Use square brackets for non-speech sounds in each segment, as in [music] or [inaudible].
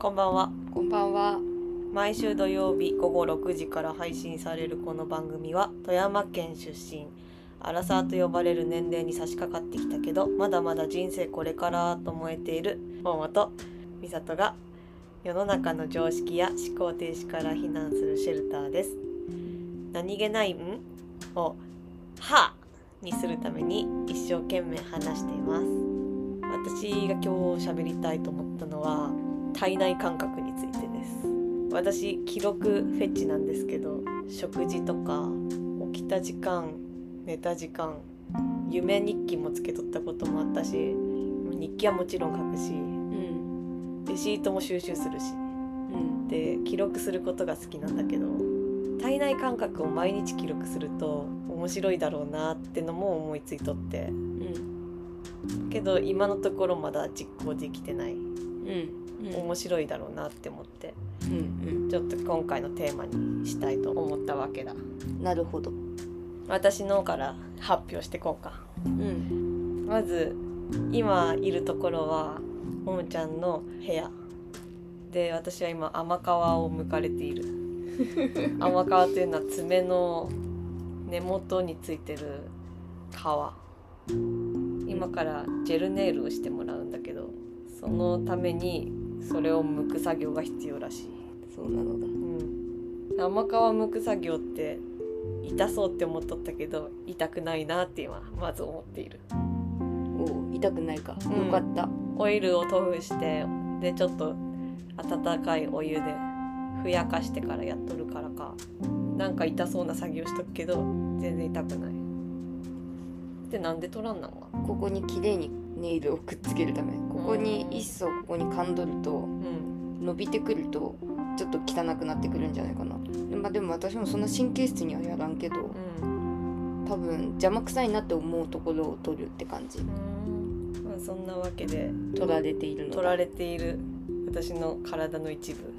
こんばんはこんばんは。毎週土曜日午後6時から配信されるこの番組は富山県出身アラサーと呼ばれる年齢に差し掛かってきたけどまだまだ人生これからと思えている桃と美里が世の中の常識や思考停止から避難するシェルターです何気ない「ん?」を「は」にするために一生懸命話しています私が今日喋りたいと思ったのは体内感覚についてです私記録フェチなんですけど食事とか起きた時間寝た時間夢日記もつけとったこともあったし日記はもちろん書くしうん。レシートも収集するしうん。で記録することが好きなんだけど体内感覚を毎日記録すると面白いだろうなってのも思いついとってうん。けど今のところまだ実行できてないうん。面白いだろうなって思ってうん。ちょっと今回のテーマにしたいと思ったわけだうん。なるほど。私のから発表していこうかうん。まず今いるところはももちゃんの部屋で私は今甘皮を剥かれている [laughs] 甘皮というのは爪の根元についてる皮今からジェルネイルをしてもらうんだけどそのためにそれを剥く作業が必要らしいそうなのだ。うん、甘皮剥く作業って痛そうって思っとったけど痛くないなって今まず思っているおお、痛くないか。うんよかった。オイルを塗布してでちょっと温かいお湯でふやかしてからやっとるからかなんか痛そうな作業しとくけど全然痛くないでなんで取らんなんわここに綺麗にネイルをくっつけるため。ここにうん一層ここに噛んどるとうん伸びてくるとちょっと汚くなってくるんじゃないかな。まあでも私もそんな神経質にはやらんけど、うん多分邪魔くさいなって思うところを取るって感じ。うんまあそんなわけで取られているのだ。取られている私の体の一部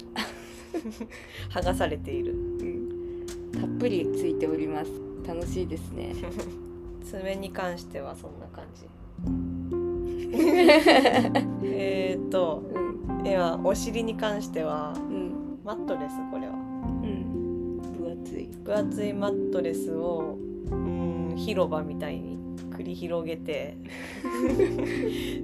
[laughs] 剥がされているうん。たっぷりついております。楽しいですね。[laughs] 爪に関してはそんな感じえーっとうん。今お尻に関してはうん。マットレスこれはうん。分厚い。分厚いマットレスをうん広場みたいに繰り広げて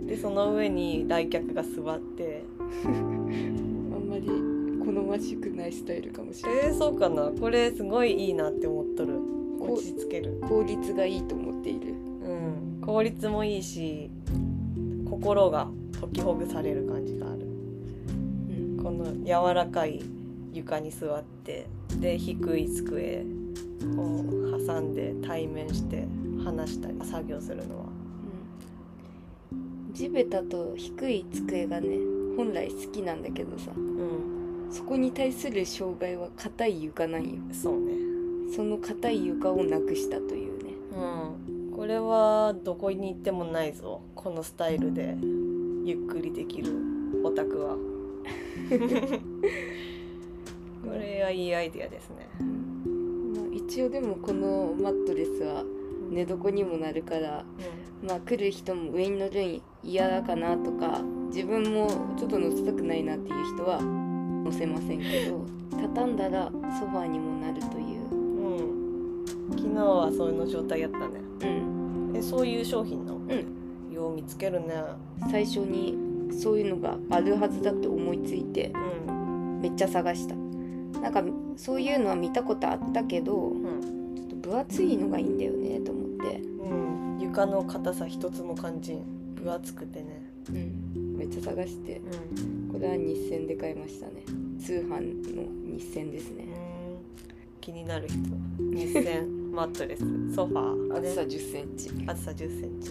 でその上に来客が座ってあんまり好ましくないスタイルかもしれない。えー、そうかなこれすごいいいなって思っとる落ち着ける効率がいいと思っている。うん効率もいいし心が解きほぐされる感じがあるうん。この柔らかい床に座ってで低い机を挟んで対面して話したり作業するのは地べたと低い机がね、本来好きなんだけどさ、うんそこに対する障害は硬い床なんよ。そうねその硬い床をなくしたというね。うんこれはどこに行ってもないぞ。このスタイルでゆっくりできるオタクは。[laughs] これはいいアイデアですね。まあ、一応でもこのマットレスは寝床にもなるから、まあ来る人も上に乗るん嫌だかなとか自分もちょっと乗せたくないなっていう人は乗せませんけど畳んだらソファーにもなるという。うん、うん、昨日はその状態やったね。うんえそういう商品なのうんよう見つけるね。最初にそういうのがあるはずだって思いついてうん。めっちゃ探した。なんかそういうのは見たことあったけどうんちょっと分厚いのがいいんだよねと思って。うん、床の硬さ一つも感じん。分厚くてね。うん。めっちゃ探して。うん、これは日銭で買いましたね。通販の日銭ですね。うん、気になる人。日線マットレスソファー。厚さ1 0センチ。厚さ1 0センチ。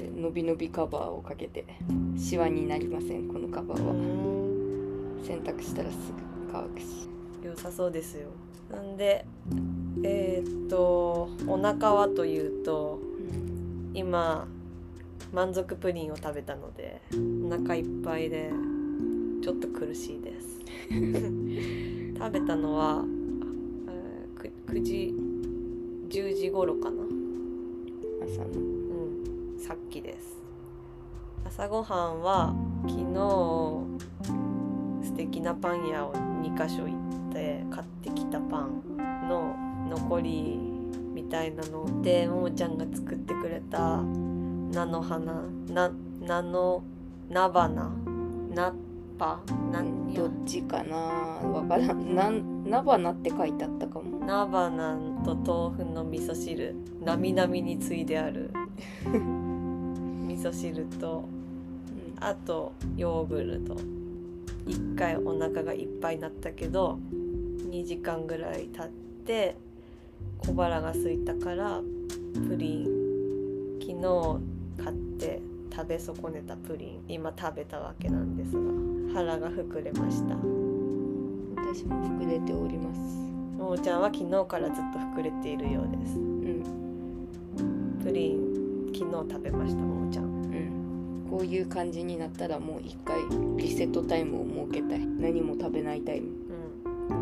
で伸び伸びカバーをかけてシワになりませんこのカバーは。うん。洗濯したらすぐ乾くし。良さそうですよ。なんでえーっとお腹はというと今満足プリンを食べたのでお腹いっぱいでちょっと苦しいです。[laughs] 食べたのは、えーく 9, 時10時頃かな。朝の。うん。さっきです。朝ごはんは昨日素敵なパン屋を2か所行って買ってきたパンの残りみたいなのでももちゃんが作ってくれた菜の花な菜の菜花菜っぱ？なんや。どっちかな？わからん。なん菜花って書いてあったかも。菜花と豆腐の味噌汁なみなみについである。[laughs] 味噌汁とうん。あとヨーグルト。1回お腹がいっぱいになったけど2時間ぐらい経って小腹が空いたからプリン昨日買って食べ損ねたプリン今食べたわけなんですが腹が膨れました。私も膨れておりますももちゃんは昨日からずっと膨れているようです。うん。プリン昨日食べましたももちゃん。うん。こういう感じになったらもう一回リセットタイムを設けたい。何も食べないタイム。う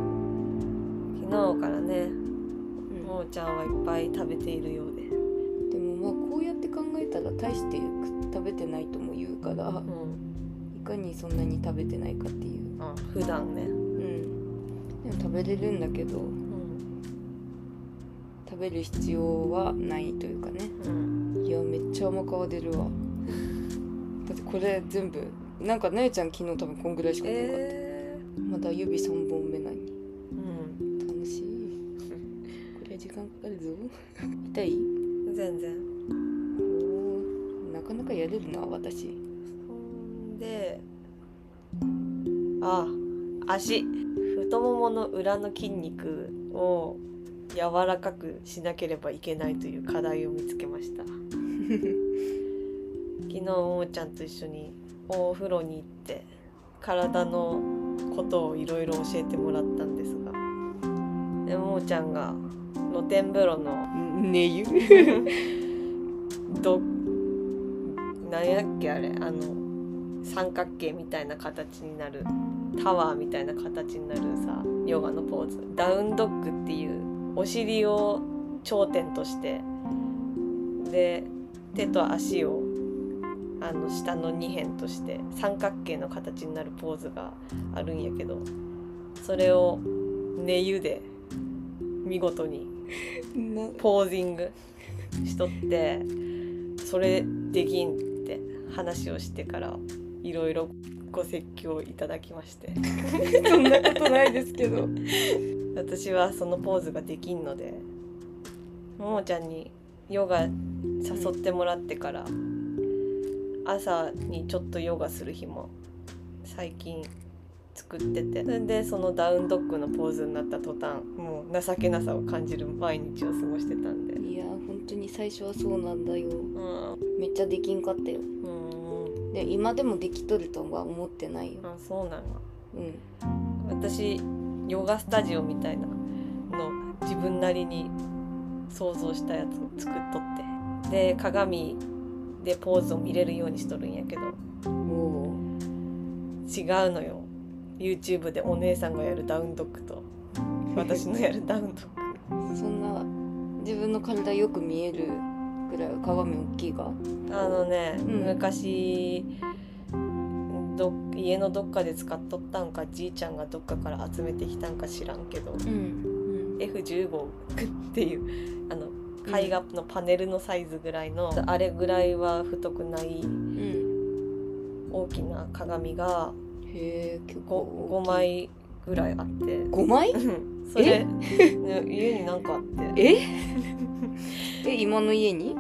ん。昨日からねうん。ももちゃんはいっぱい食べているようで。でもまあこうやって考えたら大して食べてないとも言うからうん。いかにそんなに食べてないかっていう。あ普段ね食べれるんだけどうん食べる必要はないというかね。うんいやめっちゃ甘皮出るわ。だってこれ全部なんかなゆちゃん昨日多分こんぐらいしか出なかった、えまだ指3本目なのに。ー、うん。楽しい。これ時間かかるぞ。痛い？全然。なかなかやれるな私。ほんであ足太ももの裏の筋肉を柔らかくしなければいけないという課題を見つけました。[laughs] 昨日ももちゃんと一緒にお風呂に行って体のことをいろいろ教えてもらったんですがでももちゃんが露天風呂のねゆど何やっけあれあの三角形みたいな形になるタワーみたいな形になるさヨガのポーズ。ダウンドッグっていうお尻を頂点として。で手と足をあの下の2辺として三角形の形になるポーズがあるんやけどそれを寝湯で見事になポージングしとってそれできんって話をしてからいろいろご説教いただきまして。[laughs] そんなことないですけど。私はそのポーズができんのでももちゃんにヨガ誘ってもらってから朝にちょっとヨガする日も最近作ってて。それでそのダウンドッグのポーズになった途端もう情けなさを感じる毎日を過ごしてたんで。いや本当に最初はそうなんだよ。うん。めっちゃできんかったよ。うんで今でもできとるとは思ってないよ。あそうなのうん。私ヨガスタジオみたいなの自分なりに想像したやつ作っとって。で鏡でポーズを見れるようにしとるんやけど。お違うのよ。YouTube でお姉さんがやるダウンドッグと。[laughs] 私のやるダウンドッグ。そんな自分の体よく見えるぐらい鏡大きいがあのね、うん。昔ど家のどっかで使っとったんかじいちゃんがどっかから集めてきたんか知らんけどうん F15 っていうあの絵画のパネルのサイズぐらいの、あれぐらいは太くないうん。大きな鏡がへえ結 5, 構5枚ぐらいあって。5枚？うん。それ、ね [laughs] 家になんかあって。え？え今の家に？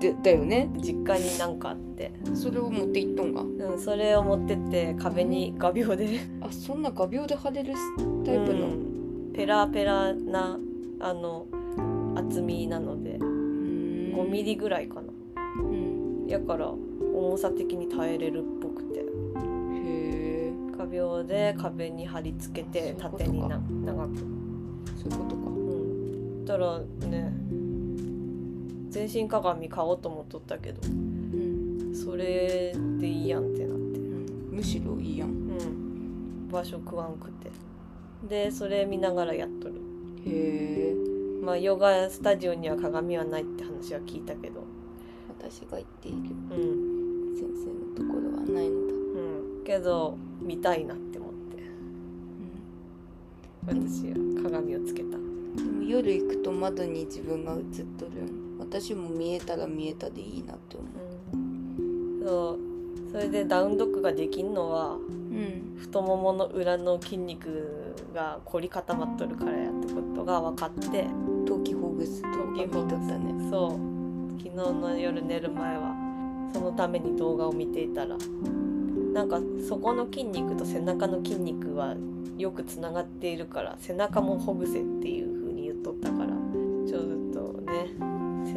でだよね。実家になんかあって、それを持っていっとんがうん、それを持ってって壁に画鋲で。あそんな画鋲で貼れるタイプの、うん。ペラペラなあの厚みなので。5 5ミリぐらいかな。うん。やから重さ的に耐えれるっぽくて。へえ。画鋲で壁に貼り付けて縦にな長く。そういうことか。うん。たらね全身鏡買おうと思っとったけどうん、それでいいやんってなって。うん、むしろいいやん。うん。場所食わんくて。でそれ見ながらやっとる。へえ。まあヨガスタジオには鏡はないって話は聞いたけど。私が言っている。うん。先生のところはないのだ。うん。けど見たいなって思って。私は鏡をつけた。でも夜行くと窓に自分が映っとるん私も見えたら見えたでいいなって思う。ん。そう。それでダウンドッグができんのはううん。太ももの裏の筋肉が凝り固まっとるからやってことが分かって陶器ほぐすとか見とったね。そう。昨日の夜寝る前はそのために動画を見ていたらなんかそこの筋肉と背中の筋肉はよくつながっているから背中もほぐせっていう風に言っとったから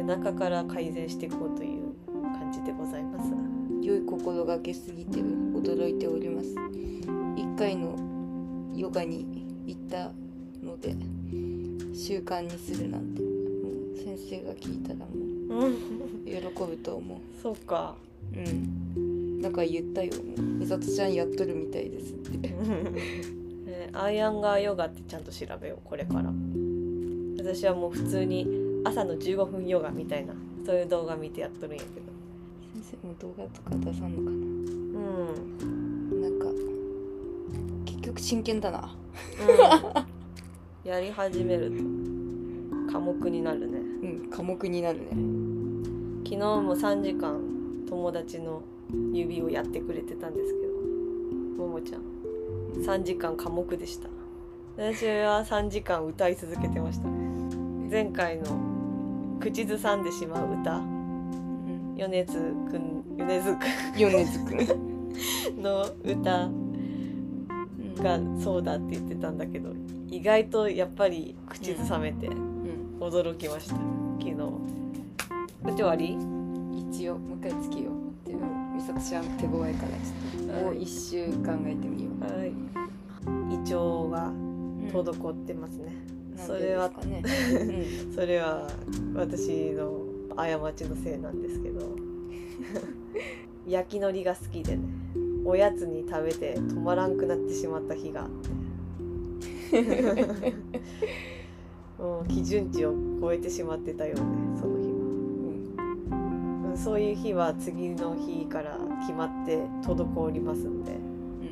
中から改善していこうという感じでございます。良い心がけすぎて驚いております。一回のヨガに行ったので習慣にするなんてもう先生が聞いたらもうん、う喜ぶと思そうか。ううんだから言ったよ。美里ちゃんやっとるみたいですって。[laughs] ねアイアンガーヨガってちゃんと調べようこれから。私はもう普通に朝の15分ヨガみたいなそういう動画見てやっとるんやけど。先生も動画とか出さんのかうん、ななんか結局真剣だな。うん、やり始めると科目になるね。うん科目になるね。昨日も3時間友達の指をやってくれてたんですけどももちゃん。3時間科目でした。私は3時間歌い続けてました。ね前回の口ずさんでしまう歌。うん。米津くん米津く米津くん。ん [laughs] の歌。がそうだって言ってたんだけど意外とやっぱり口ずさめてうん。驚きました昨日。こっち終わり？一応もう一回つけようでも美里ちゃん手強いからちょっと。もう一周考えてみよう、はい。胃腸がうん滞ってますね、それはですかね、それは。私の過ちのせいなんですけど。[laughs] 焼き海苔が好きでね。おやつに食べて止まらんくなってしまった日があって。[laughs] もう基準値を超えてしまってたよねその日は。うん。そういう日は次の日から決まって滞りますんで。う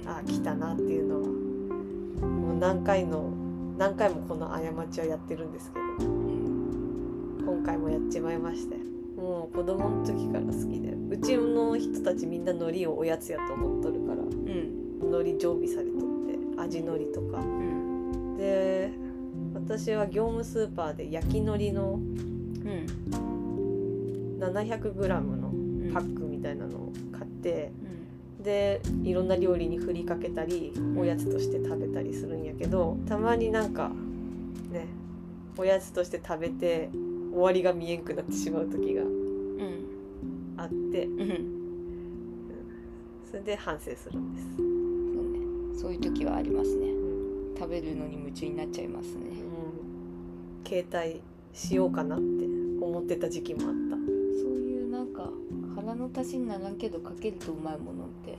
ん。あ来たなっていうのは。もう何回の何回もこの過ちはやってるんですけど。うん今回もやっちまいまして。もう子供の時から好きで。うちの人たちみんな海苔をおやつやと思っとるから。うん海苔常備されとって。味海苔とか。うんで私は業務スーパーで焼き海苔のうん。700g のうんパックみたいなのを買って。うんでいろんな料理に振りかけたりおやつとして食べたりするんやけどたまになんかねおやつとして食べて終わりが見えんくなってしまう時がうん。あって。うん。それで反省するんです、そうね。そういう時はありますね。うん。食べるのに夢中になっちゃいますね。携帯しようかなって思ってた時期もあった。そういうなんか腹の足しにならんけどかけるとうまいものっていっ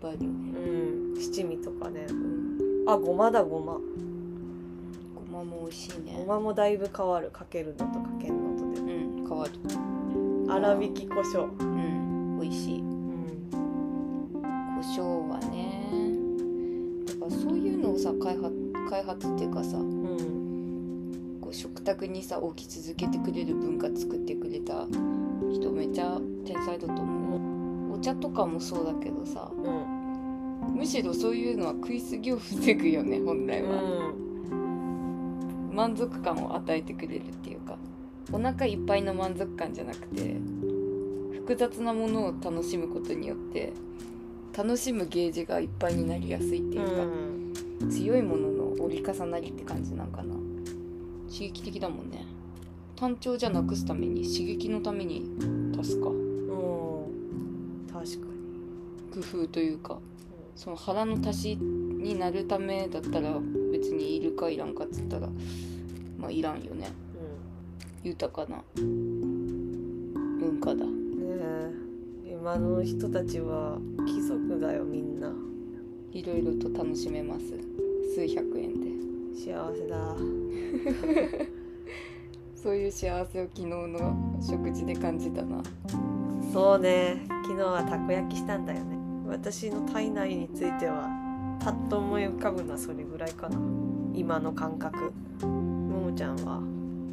ぱいあるよね。うん。七味とかね。うん。あごまだごま。ごまも美味しいね。ごまもだいぶ変わる。かけるのとかけんのとで。うん変わる。粗挽き胡椒。うん。美味しい。うん。胡椒はね。だからそういうのをさ開発開発っていうかさうん。こう食卓にさ置き続けてくれる文化作ってくれた人めちゃ天才だと思う。お茶とかもそうだけどさうん。むしろそういうのは食い過ぎを防ぐよね本来は、うん満足感を与えてくれるっていうか。お腹いっぱいの満足感じゃなくて複雑なものを楽しむことによって楽しむゲージがいっぱいになりやすいっていうか、強いものの折り重なりって感じなんかな。刺激的だもんね。単調じゃなくすために刺激のために足すか。うん確かに。工夫というかその腹の足しになるためだったら別にいるかいらんかっつったらまあいらんよね。豊かな文化だ。うんねえ。今の人たちは貴族だよみんな。いろいろと楽しめます。数百円で。幸せだ。[laughs] そういう幸せを昨日の食事で感じたなそうね。昨日はたこ焼きしたんだよね。私の体内についてはパッと思い浮かぶのはそれぐらいかな。今の感覚。ももちゃんは？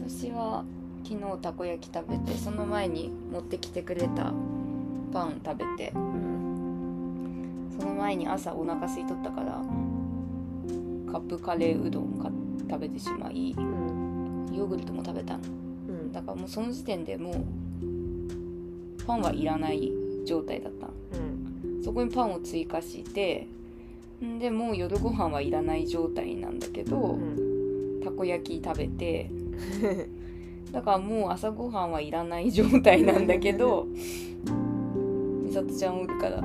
私は昨日たこ焼き食べてその前に持ってきてくれたパン食べてうんその前に朝お腹空いとったからカップカレーうどんか食べてしまいうん。ヨーグルトも食べたの。うん。だからもうその時点でもうパンはいらない状態だった。のうんそこにパンを追加してんでもう夜ご飯はいらない状態なんだけど、うんたこ焼き食べてだからもう朝ごはんはいらない状態なんだけど美里ちゃんおるから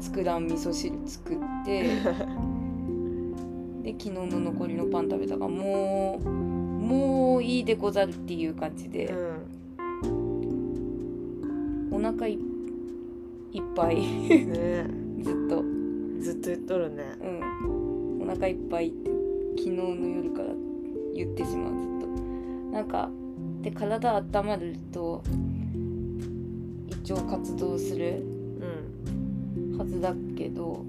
作らん味噌汁作って [laughs] で昨日の残りのパン食べたからもうもういいでござるっていう感じで、お腹いいっぱい。うんね。[laughs] ずっと。ずっと言っとるね。うん。お腹いっぱいって昨日の夜から言ってしまうずっと。なんかで体温まると一応活動するうん。はずだけど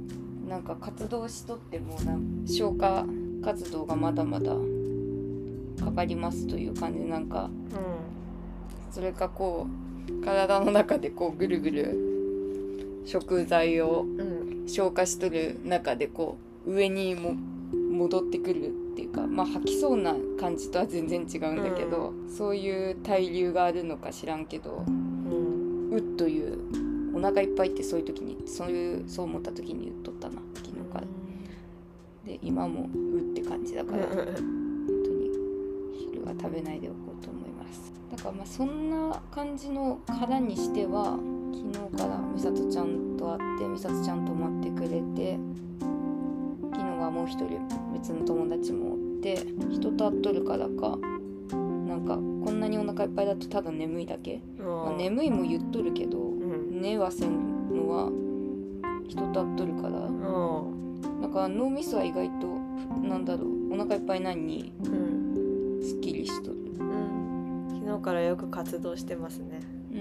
なんか活動しとってもなん消化活動がまだまだかかりますという感じでなんかそれかこう体の中でこうぐるぐる食材をうん消化しとる中でこう上にも戻ってくるっていうかまあ吐きそうな感じとは全然違うんだけど、そういう対流があるのか知らんけどうんうっというお腹いっぱいってそういう時にそういうそう思った時に言っとったな昨日から。で今もうって感じだから本当に昼は食べないでおこうからまあそんな感じの殻にしては昨日から美里ちゃんと会って美里ちゃんと待ってくれて昨日はもう一人別の友達もおって人と会っとるからかなんかこんなにお腹いっぱいだとただ眠いだけ、まあ、眠いも言っとるけどうん。寝はせんのは人と会っとるから。うんなんか脳みそは意外となんだろうお腹いっぱいなのにうん。すっきりしとるうん昨日からよく活動してますね。う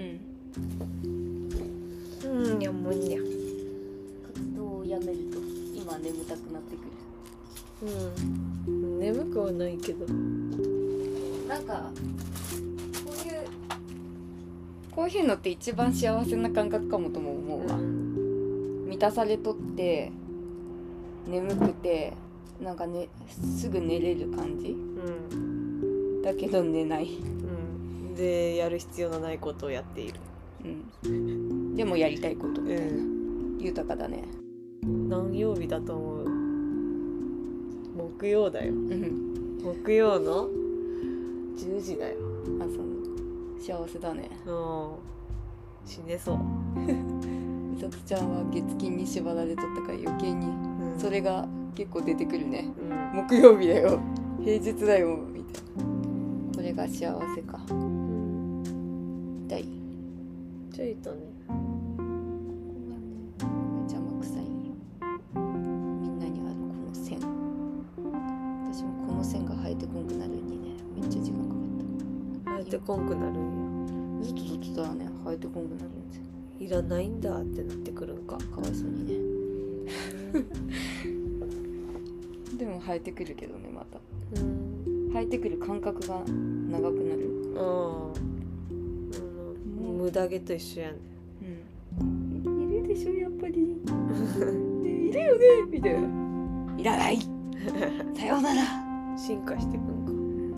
ん。うんやもんにゃ活動をやめると今眠たくなってくうん。眠くはないけど。るなんかこういうこういうのって一番幸せな感覚かもとも思うわ、満たされとって眠くてなんかねすぐ寝れる感じ。うん。だけど寝ない、うんでやる必要のないことをやっている。うん、でもやりたいことみたいな、う豊かだね。何曜日だと思う？木曜だよ。うん。木曜の10時だよ。あそう。幸せだね。うん。死ねそう、[laughs] 美里ちゃんは月金に縛られとったから余計にうん。それが結構出てくるね。うん。木曜日だよ。平日だよみたいな。これが幸せかとね。ここがね邪魔くさいんよ。みんなにあるこの線。私もこの線が生えてこんくなるにねめっちゃ時間かかっ生えてこんくなるんたずっとずっとだね生えてこんくなるんですよ。やいらないんだってなってくるんか。かわいそうにね。[laughs] でも生えてくるけどねまた。うん。生えてくる間隔が長くなる。あもう無駄毛と一緒やねうん。いるでしょやっぱり、[laughs] ね、いるよねみたいな。いらない。さようなら。進化してくん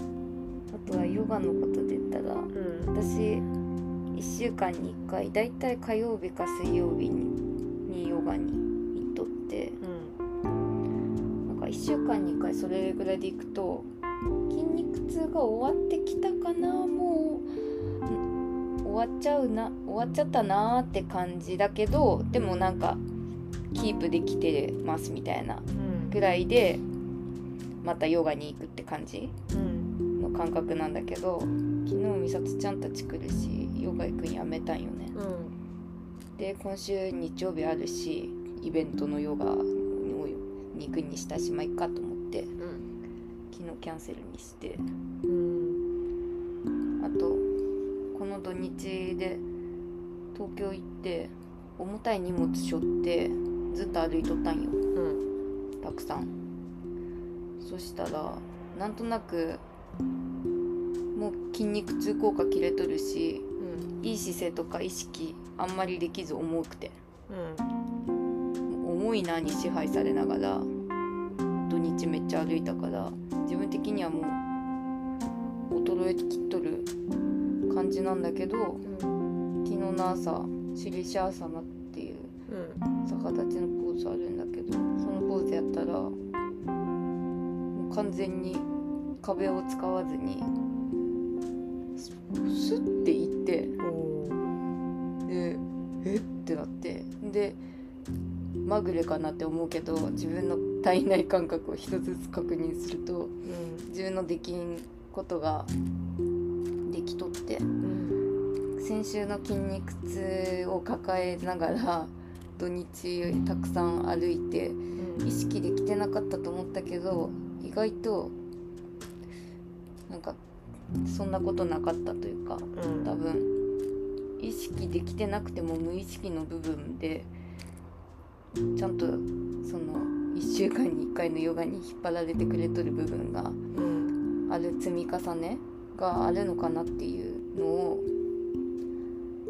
か。あとはヨガのことで言ったらうん。私1週間に1回だいたい火曜日か水曜日ににヨガに行っとって。うん。なんか1週間に1回それぐらいで行くと筋肉痛が終わってきたかなもう。ん終わっちゃうな終わっちゃったなーって感じだけどでもなんかキープできてますみたいなうん。ぐらいでまたヨガに行くって感じうん。の感覚なんだけど昨日美里ちゃんたち来るしヨガ行くんやめたんよね。うん。で今週日曜日あるしイベントのヨガをに行くにしたしまあいっかと思って昨日キャンセルにして。うん。あとこの土日で東京行って重たい荷物背負ってずっと歩いとったんよ。うん。たくさん。そしたらなんとなくもう筋肉痛効果切れとるしうん。いい姿勢とか意識あんまりできず重くて。うん。重いなに支配されながら土日めっちゃ歩いたから自分的にはもう衰えきっとる感じなんだけどうん。昨日の朝シリシャーサマっていううん。逆立ちのポーズあるんだけどそのポーズやったらもう完全に壁を使わずにススッていってでえってなってでまぐれかなって思うけど自分の体内感覚を一つずつ確認するとうん。自分のできんことができとって。うん。先週の筋肉痛を抱えながら土日たくさん歩いてうん。意識できてなかったと思ったけど意外となんかそんなことなかったというかうん。多分意識できてなくても無意識の部分でちゃんとその1週間に1回のヨガに引っ張られてくれとる部分がうん。ある積み重ねがあるのかなっていうのを、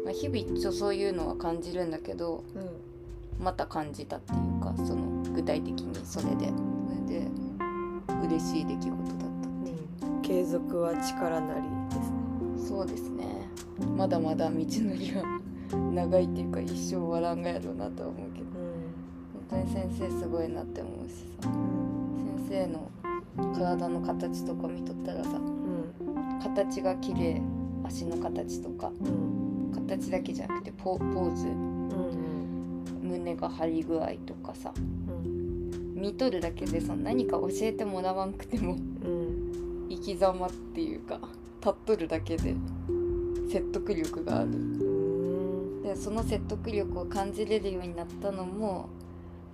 まあ、日々一応そういうのは感じるんだけどうんまた感じたっていうかその具体的にそれで。それで嬉しい出来事だったう。ん継続は力なりですね。そうですね。まだまだ道のりは [laughs] 長いっていうか一生終わらんがやろうなとは思うけど。本当に先生すごいなって思うしさ。うん先生の体の形とか見とったらさうん形が綺麗足の形とか。うん形だけじゃなくてポポーズ。うん胸が張り具合とかさ。うん見とるだけでその何か教えてもらわんくても生き様っていうか立っとるだけで説得力がある。でその説得力を感じれるようになったのも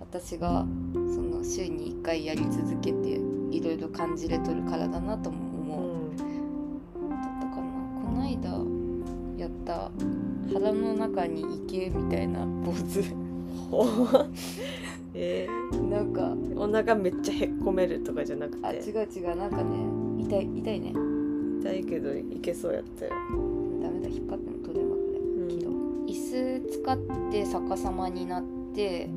私がその週に1回やり続けていろいろ感じれとるからだなと思う、間やった腹の中に池みたいなポーズ。ほ [laughs] えなんかー、お腹めっちゃへっこめるとかじゃなくて？あ違う違うなんかね痛い痛いね。痛いけどいけそうやったよ、ダメだ引っ張っても取れまくれうん。椅子使って逆さまになって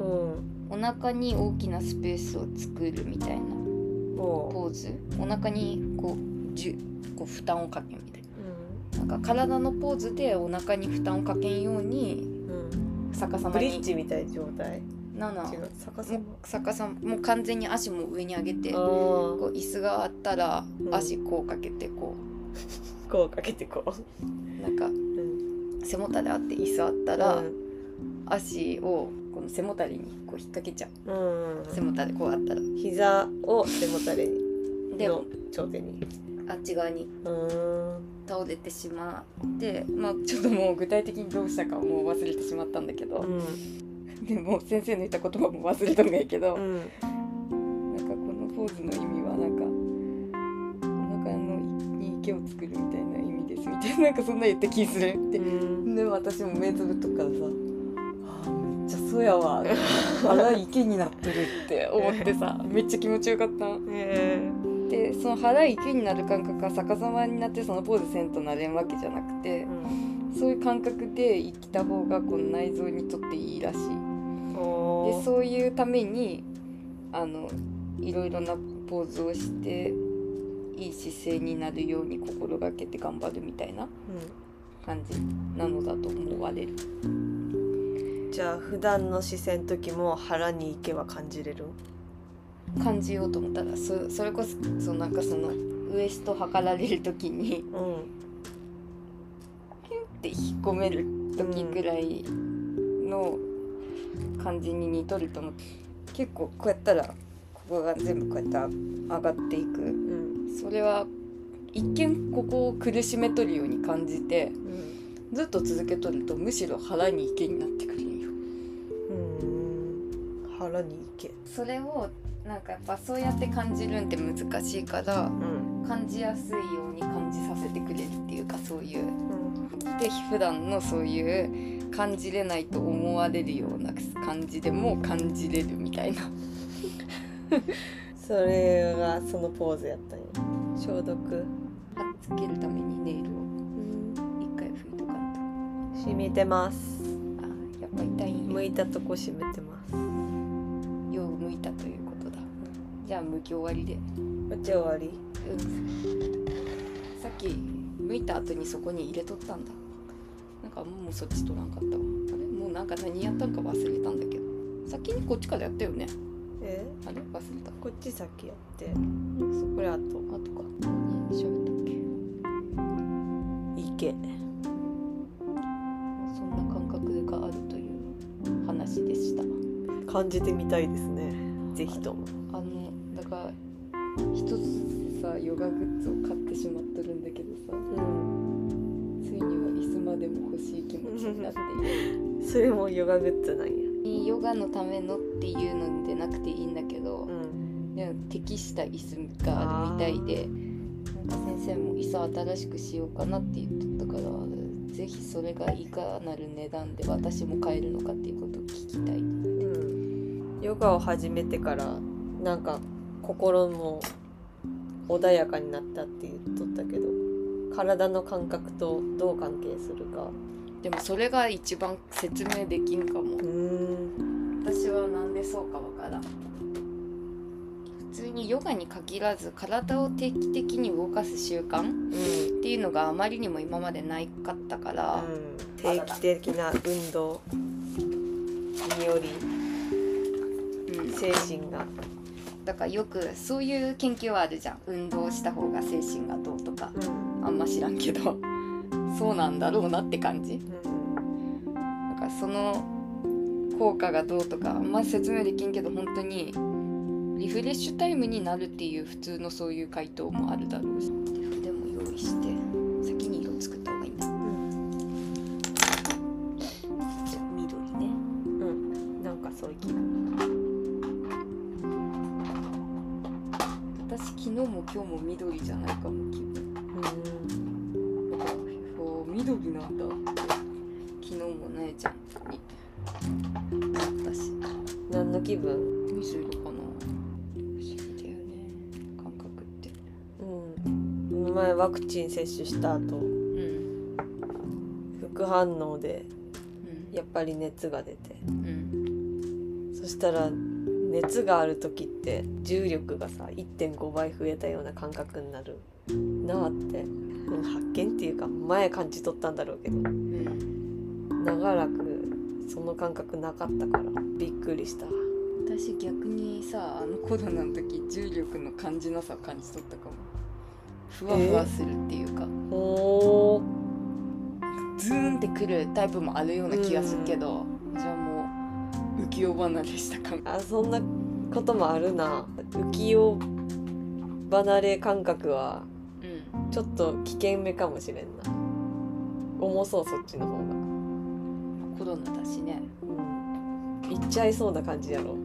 うん。お腹に大きなスペースを作るみたいなポーズ。お腹にこうじゅこう負担をかけるみたいうんななんか体のポーズでお腹に負担をかけんようにうん。逆さまに。ブリッジみたいな状態？なな逆さもう逆さま。もう完全に足も上に上げてまあこう椅子があったらうん。足こうかけてこーこうかけてこう。うなんかうん。背もたれあって椅子あったら、うん。足をこの背もたれにこう引っ掛けちゃう。うん。背もたれこうあったら。膝を背もたれに。での頂点に。あっち側に。うん倒れてしまってまあちょっともう具体的にどうしたかはもう忘れてしまったんだけど、うん。でも先生の言った言葉も忘れたんやけど、うん。なんかこのポーズの意味はなんかお腹のに池を作るみたいな意味ですみたいななんかそんな言った気する。って、うん。でも私も目つぶっとくからさあーめっちゃそうやわ腹池 [laughs] になってるって思ってさめっちゃ気持ちよかった。へでその腹池になる感覚が逆さまになってそのポーズせんとなれんわけじゃなくてえうん。そういう感覚で生きた方がこの内臓にとっていいらしい。でそういうためにあのいろいろなポーズをしていい姿勢になるように心がけて頑張るみたいな感じなのだと思われる。うんじゃあ普段の視線の時も腹に行けば感じれる？感じようと思ったらそそれこそそのなんかそのウエスト測られる時にうんキュンって引っ込める時ぐらいの感じに似とると思って結構こうやったらここが全部こうやって上がっていく。うんそれは一見ここを苦しめとるように感じてうんずっと続けとるとむしろ腹に池になってくるんよ。うん。腹に行けそれをなんかやっぱそうやって感じるんって難しいからうん。感じやすいように感じさせてくれるっていうかそういう。うん。で普段のそういう感じれないと思われるような感じでも感じれるみたいな。[laughs] それがそのポーズやったんや。消毒。はっつけるためにネイルを。一回拭いとかんと。染みてます。あやっぱ痛いんや。向いたとこ染めてます。よう向いたというじゃあ向き終わりで。こっち終わり。うん。さっき向いた後にそこに入れとったんだ。なんかもうそっち取らんかったわ。あれ？もうなんか何やったんか忘れたんだけど。先にこっちからやったよね。え？あれ？忘れた。こっち先やって。これあとあとか。何喋ったっけ？池そんな感覚があるという話でした。感じてみたいですね。ぜひともガグッズを買ってしまっとるんだけどさ。うん。ついには椅子までも欲しい気持ちになっている。それもヨガグッズなんやヨガのためのっていうのでなくていいんだけど、うん。でも適した椅子があるみたいでなんか先生も椅子新しくしようかなって言っとったからぜひそれがいかなる値段で私も買えるのかっていうことを聞きたい。うん。ヨガを始めてからなんか心も穏やかになったって言っとったけど体の感覚とどう関係するか。でもそれが一番説明できんかも。うん。私はなんでそうかわからん。普通にヨガに限らず体を定期的に動かす習慣うん。っていうのがあまりにも今までないかったから、定期的な運動によりうん。精神がだからよくそういう研究はあるじゃん。運動した方が精神がどうとか。うん。あんま知らんけど。[laughs] そうなんだろうなって感じ。うん。だからその効果がどうとかあんま説明できんけど本当にリフレッシュタイムになるっていう普通のそういう回答もあるだろうし。筆も用意して今日も緑じゃないかも気分。だか緑なんだ。って昨日も姉ちゃんに。なったし。何の気分？水色かな。不思議だよね。感覚って。うん。前ワクチン接種した後。うん。副反応でうん。やっぱり熱が出て。うん。そしたら熱がある時って重力がさ1.5倍増えたような感覚になるなあってうん発見っていうか前感じ取ったんだろうけどうん長らくその感覚なかったからびっくりした。私逆にさあのコロナの時重力の感じなさ感じ取ったかも。ふわふわするっていうか、おー。ズーンってくるタイプもあるような気がするけど、う浮世離れしたか？もあそんなこともあるな。浮世離れ感覚はうん。ちょっと危険めかもしれんな。重そうそっちの方が。コロナだしね。うん。行っちゃいそうな感じやろ。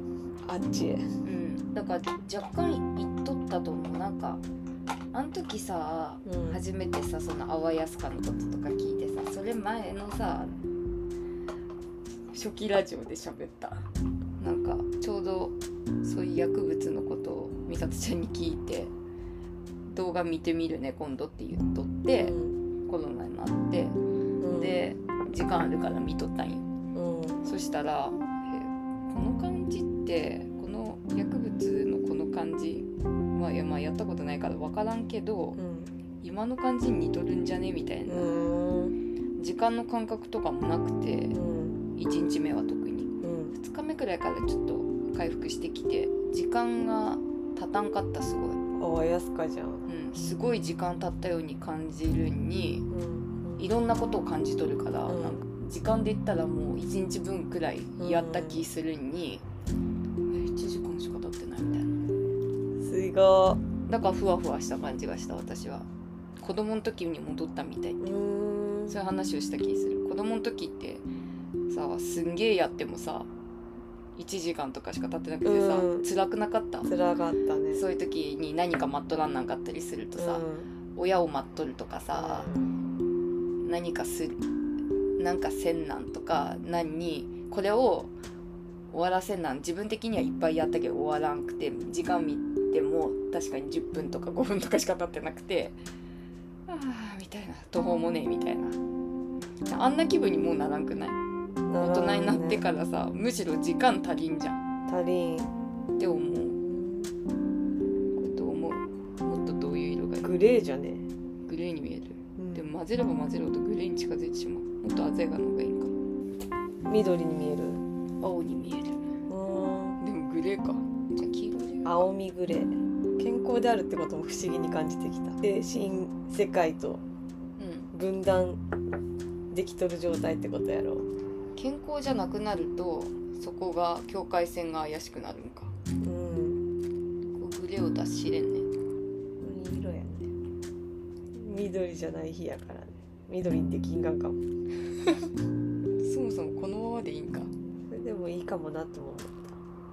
あっちへ。うん。だから若干言っとったと思う。なんかあの時さうん。初めてさその淡安かのこととか聞いてさそれ前のさ初期ラジオで喋った。なんかちょうどそういう薬物のことを美里ちゃんに聞いて動画見てみるね今度って言っとってうん。コロナになって。うん。で時間あるから見とったんよ。うん。そしたらえこの感じってこの薬物のこの感じまあいやまあやったことないから分からんけどうん。今の感じに似とるんじゃねみたいな。うん。時間の感覚とかもなくてうん1日目は特に。うん。2日目くらいからちょっと回復してきて時間が経たんかったすごい、あやすかじゃん。うん、すごい時間経ったように感じるにうん。いろんなことを感じ取るから、うん。なんか時間で言ったらもう1日分くらいやった気するに、え1時間しか経ってないみたいな。すご。だからふわふわした感じがした私は。子供の時に戻ったみたいってそういう話をした気する。子供の時ってさすんげえやってもさ1時間とかしか経ってなくてさ、うん。辛くなかった？つらかったね。そういう時に何か待っとらんなんかったりするとさ、う親を待っとるとかさ、ん何かすなんかせんなんとか何にこれを終わらせんなん自分的にはいっぱいやったけど終わらんくて時間みっても確かに10分とか5分とかしか経ってなくてああみたいな。途方もねえみたいな。あんな気分にもうならんくない？大人になってからさ、むしろ時間足りんじゃん。足りんって思うこと思う。もっとどういう色がいい？グレーじゃね？グレーに見える。うん。でも混ぜれば混ぜるほどグレーに近づいてしまう。もっと鮮やかな方がいいんか。緑に見える？青に見える。うん。でもグレーか。じゃあ黄色青みグレー。健康であるってことも不思議に感じてきた。で新世界とうん。分断できとる状態ってことやろ健康じゃなくなるとそこが境界線が怪しくなるんか。うん。こうグレーを出し知れんねいい色やね緑じゃない日やからね。緑って金眼かも。そもそもこのままでいいんか。それでもいいかもなとも思った。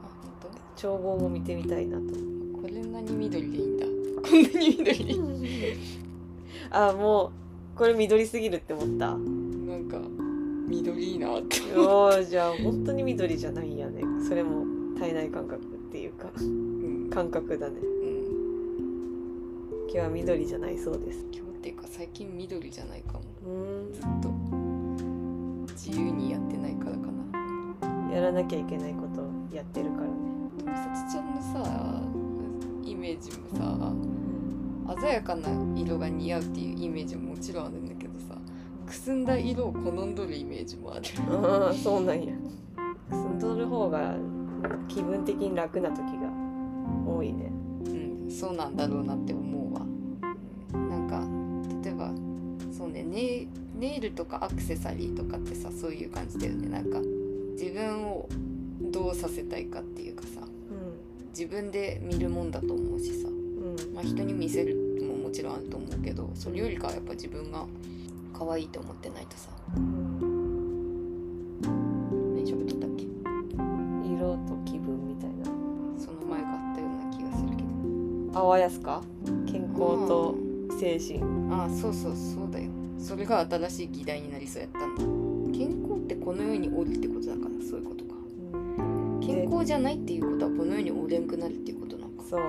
あ本調合も見てみたいなと。これなに緑でいいんだ。こんなに緑でいい。た [laughs] あもうこれ緑すぎるって思った緑いいなって。おーじゃあ本当に緑じゃないんやね。それも体内感覚っていうか。うん、感覚だね。うん、今日は緑じゃないそうです。今日っていうか最近緑じゃないかも。うずっと。自由にやってないからかな。んやらなきゃいけないことをやってるからね。美里ちゃんのさイメージもさ鮮やかな色が似合うっていうイメージももちろんあるんだくすんだ色を好んどるイメージもある。ああそうなんや。住んどる方が気分的に楽な時が多いね。うんそうなんだろうなって思うわ。うんなんか例えばそうねネネイルとかアクセサリーとかってさそういう感じだよね。なんか自分をどうさせたいかっていうかさう自分で見るもんだと思うしさ。んうん。まあ、人に見せるのももちろんあると思うけどそれよりかはやっぱ自分が可愛いと思ってないとさ。何喋っとったっけ？色と気分みたいな。その前があったような気がするけど。あわやすか？健康と精神。ああそうそうそうだよ。それが新しい議題になりそうやったんだ。健康ってこの世におるってことだからそういうことか。健康じゃないっていうことはこの世におれんくなるっていうことなんか。そう。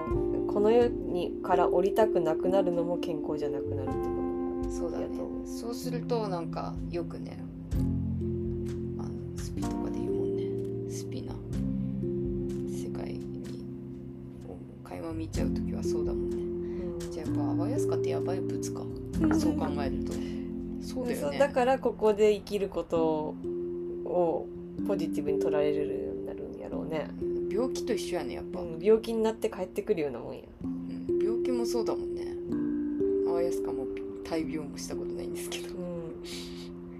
この世にから降りたくなくなるのも健康じゃなくなるってこそうだねそうするとなんかよくねあのスピとかで言うもんね。スピな。世界に垣間見ちゃう時はそうだもんね。と、じゃあやっぱアバヤスカってやばい物か。そう考えると。そうだよね。だからここで生きることをポジティブに取られるようになるんやろうね、病気と一緒やねやっぱ、うん、病気になって帰ってくるようなもんや、うん。病気もそうだもんね。アバヤスカも大病もしたことないんですけど。うん、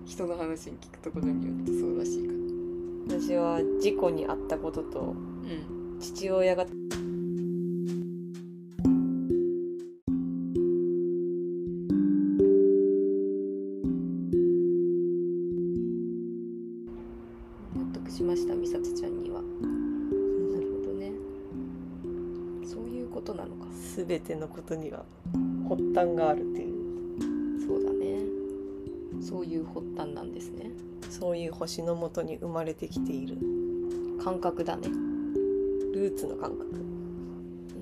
人の話に聞くところによってそうらしいから。私は事故に遭ったこととうん。父親が納得しました美里ちゃんには。なるほどね。そういうことなのか。全てのことには発端があるっていうそういう発端なんですね。そういう星のもとに生まれてきている。感覚だね。ルーツの感覚。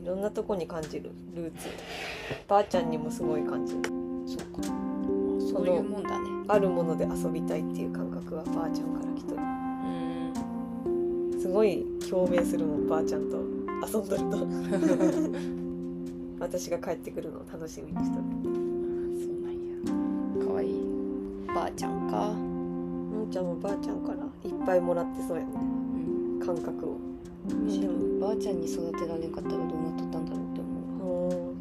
いろんなとこに感じる。ルーツ。ばあちゃんにもすごい感じる。そうか。そういうもんだね。あるもので遊びたいっていう感覚はばあちゃんから来とる。うん。すごい共鳴するもんばあちゃんと遊んどると。[laughs] 私が帰ってくるのを楽しみにしとるか。のんちゃんもばあちゃんからいっぱいもらってそうや。ねうん感覚を。でもばあちゃんに育てられんかったらどうなっとったんだろうって思う。ほ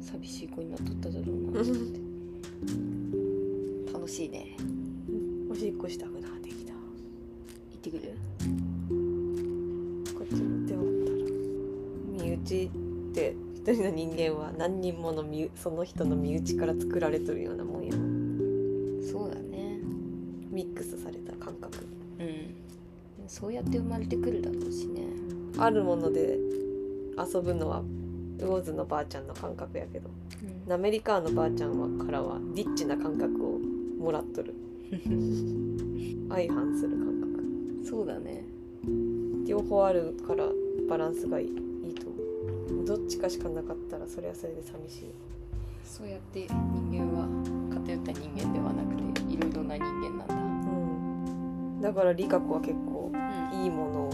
寂しい子になっとっただろうな。って楽しいね。おしっこしたくなってきた。行ってくる？こっちの手をったら。身内って一人の人間は何人もの身その人の身内から作られとるようなもんやミックスされた感覚。うん。そうやって生まれてくるだろうしね。あるもので遊ぶのは魚津のばあちゃんの感覚やけど。アメリカのばあちゃんはからはリッチな感覚をもらっとる。[laughs] 相反する感覚。そうだね。両方あるからバランスがいいと思う。どっちかしかなかったらそれはそれで寂しい。そうやって人間は偏った人間ではなくていろいろな人間なんだ。うんだからリカ子は結構うん。いいものを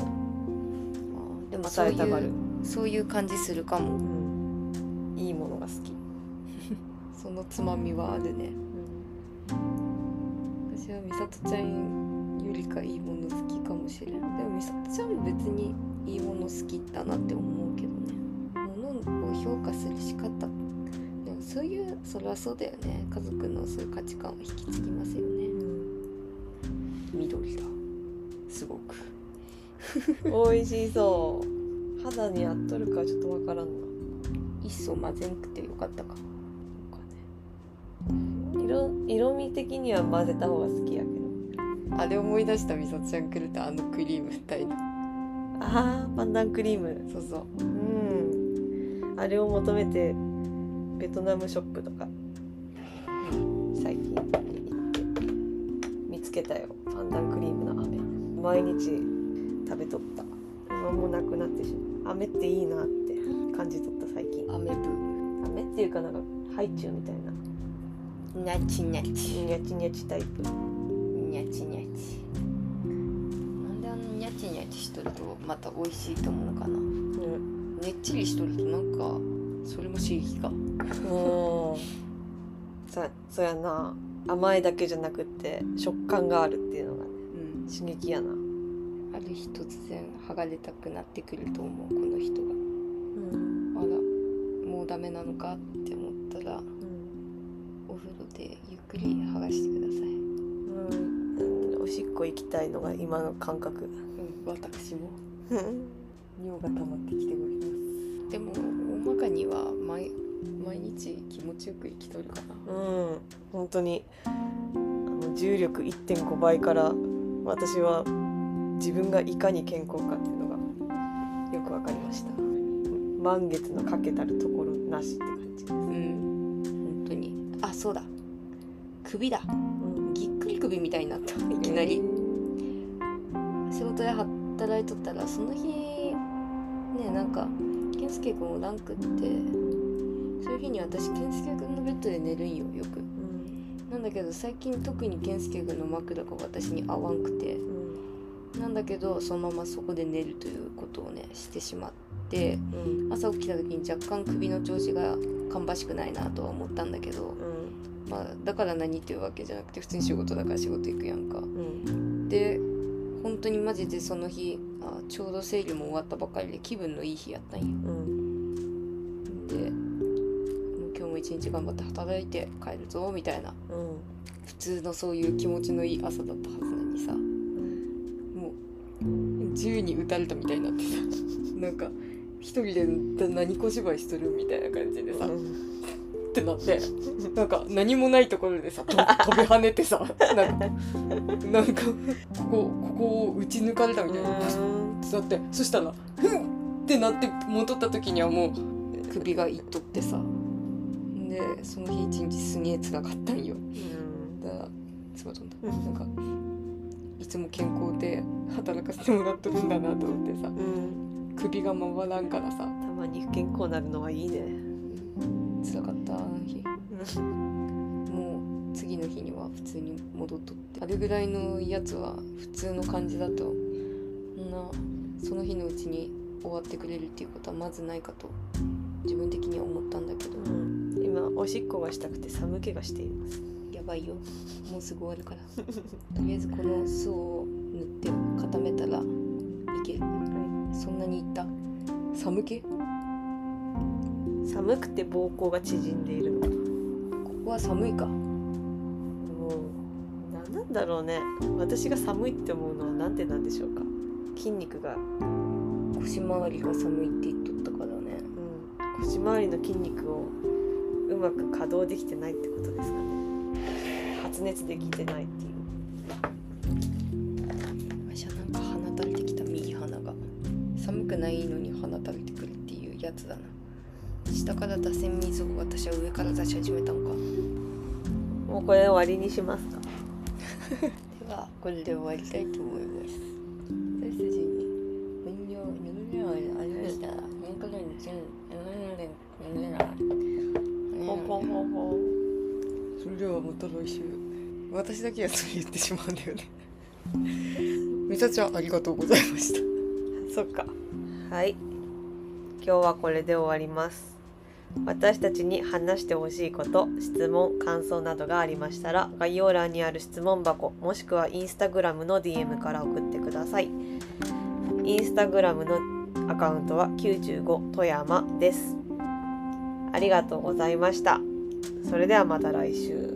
でもそうい与えたがる。うそういう感じするかも。うん。いいものが好き、[laughs] そのつまみはあるね。私は美里ちゃんよりかいいもの好きかもしれん。でも美里ちゃんも別にいいもの好きだなって思うけどね。ものを評価する仕方。でもそういうそれはそうだよね。家族のそういう価値観を引き継ぎますよね緑だ。すごく。美味しそう。肌に合っとるかちょっとわからんな。一層混ぜんくてよかったか。色色味的には混ぜた方が好きやけど。あれ思い出した美里ちゃん来るとあのクリーム二人のあーパンダンクリーム。そうそう。うん。あれを求めてベトナムショップとか最近見つけたよパンダンクリームの飴。毎日食べとった。今もうなくなってしまう。飴っていいなって感じとった最近。アメブ飴っていうかなんかハイチュウみたいな。ニャチニャチ。ニャチニャチタイプ。ニャチニャチ。なんであのニャチニャチしとるとまた美味しいと思うのかな？うん。ねっちりしとるとなんかそれも刺激か。うん。そそうやな甘いだけじゃなくって食感があるっていうのがねうん。刺激やな。ある日突然剥がれたくなってくると思うこの人が。うん。あらもうダメなのかって思ったらお風呂でゆっくり剥がしてください。うん、おしっこ行きたいのが今の感覚。うん私も。うん。尿が溜まってきておりますでも大まかには毎毎日気持ちよく生きとるかな。本当に。あの重力1.5倍から私は自分がいかに健康かっていうのがよくわかりました。満月のかけたるところなしって感じです、うん本当に。あそうだ。首だ。うん。ぎっくり首みたいになった。いきなり。仕事で働いとったらその日ねなんか健介君おらんくってそういう日に私健介君のベッドで寝るんよよく。うん。なんだけど最近特に健介君の枕が私に合わんくて。うん。なんだけどそのままそこで寝るということをねしてしまってうん。朝起きた時に若干首の調子が芳しくないなとは思ったんだけどうん。まあだから何っていうわけじゃなくて普通に仕事だから仕事行くやんか。うん。で本当にマジでその日あちょうど生理も終わったばかりで気分のいい日やったんよ一日頑張って働いて帰るぞみたいな。うん。普通のそういう気持ちのいい朝だったはずなのにさ。もう銃に撃たれたみたいになってさ。[laughs] なんか一人で何小芝居しとるみたいな感じでさ、ってなって。なんか何もないところでさと [laughs] 飛び跳ねてさ。なんかなんかここここを撃ち抜かれたみたいな。だってそしたら「ふん!」ってなって戻った時にはもう首がいっとってさでその日一日すげえ辛かったんよ。だからすごい飛んだうん。なんかいつも健康で働かせてもらっとるんだなと思ってさ。うん。首が回らんからさ。たまに不健康になるのはいいね。辛かったあの日。もう次の日には普通に戻っとって。あれぐらいのやつは普通の感じだと。そんなその日のうちに終わってくれるっていうことはまずないかと自分的には思ったんだけど。うん今おしっこがしたくて寒気がしています。やばいよ。もうすぐ終わるから。[laughs] とりあえずこの層を塗って固めたらいけ。るそんなにいった？寒気？こ寒くて膀胱が縮んでいるの。かこは寒いか。もう何なんだろうね。私が寒いって思うのはなんでなんでしょうか？筋肉が、腰回りが寒いって言っとったからね。うん、腰回りの筋肉をうまく稼働できてないってことですかね。発熱できてないっていう。私はなんか放たれてきた右鼻が。寒くないのに放たれてくるっていうやつだな。下から出せん水を私は上から出し始めたのか。もうこれ終わりにしますか。[laughs] ではこれで終わりたいと思います私だけはそう言ってしまうんだよね。めちゃちゃありがとうございました。そっか。はい。今日はこれで終わります。私たちに話してほしいこと質問感想などがありましたら概要欄にある質問箱もしくはインスタグラムの DM から送ってください。インスタグラムのアカウントは95富山です。ありがとうございました。それではまた来週。